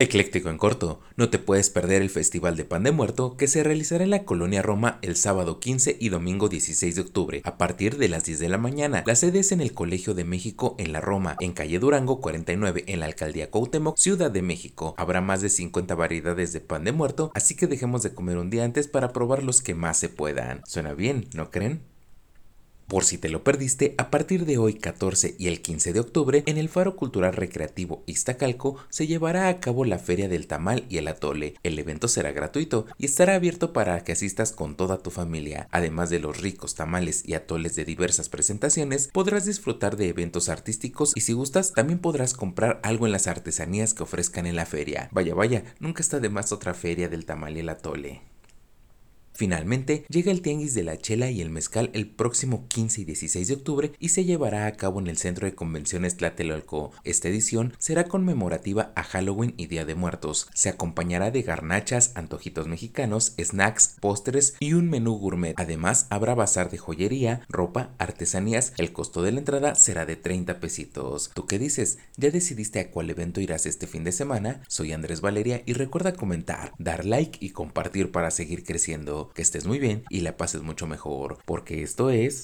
Ecléctico en corto, no te puedes perder el Festival de Pan de Muerto que se realizará en la Colonia Roma el sábado 15 y domingo 16 de octubre a partir de las 10 de la mañana. La sede es en el Colegio de México en la Roma, en calle Durango 49 en la Alcaldía Cuauhtémoc, Ciudad de México. Habrá más de 50 variedades de pan de muerto, así que dejemos de comer un día antes para probar los que más se puedan. Suena bien, ¿no creen? Por si te lo perdiste, a partir de hoy 14 y el 15 de octubre, en el Faro Cultural Recreativo Iztacalco se llevará a cabo la Feria del Tamal y el Atole. El evento será gratuito y estará abierto para que asistas con toda tu familia. Además de los ricos tamales y atoles de diversas presentaciones, podrás disfrutar de eventos artísticos y si gustas también podrás comprar algo en las artesanías que ofrezcan en la feria. Vaya, vaya, nunca está de más otra feria del tamal y el atole. Finalmente, llega el Tianguis de la Chela y el Mezcal el próximo 15 y 16 de octubre y se llevará a cabo en el Centro de Convenciones Tlatelolco. Esta edición será conmemorativa a Halloween y Día de Muertos. Se acompañará de garnachas, antojitos mexicanos, snacks, postres y un menú gourmet. Además, habrá bazar de joyería, ropa, artesanías. El costo de la entrada será de 30 pesitos. ¿Tú qué dices? ¿Ya decidiste a cuál evento irás este fin de semana? Soy Andrés Valeria y recuerda comentar, dar like y compartir para seguir creciendo que estés muy bien y la pases mucho mejor, porque esto es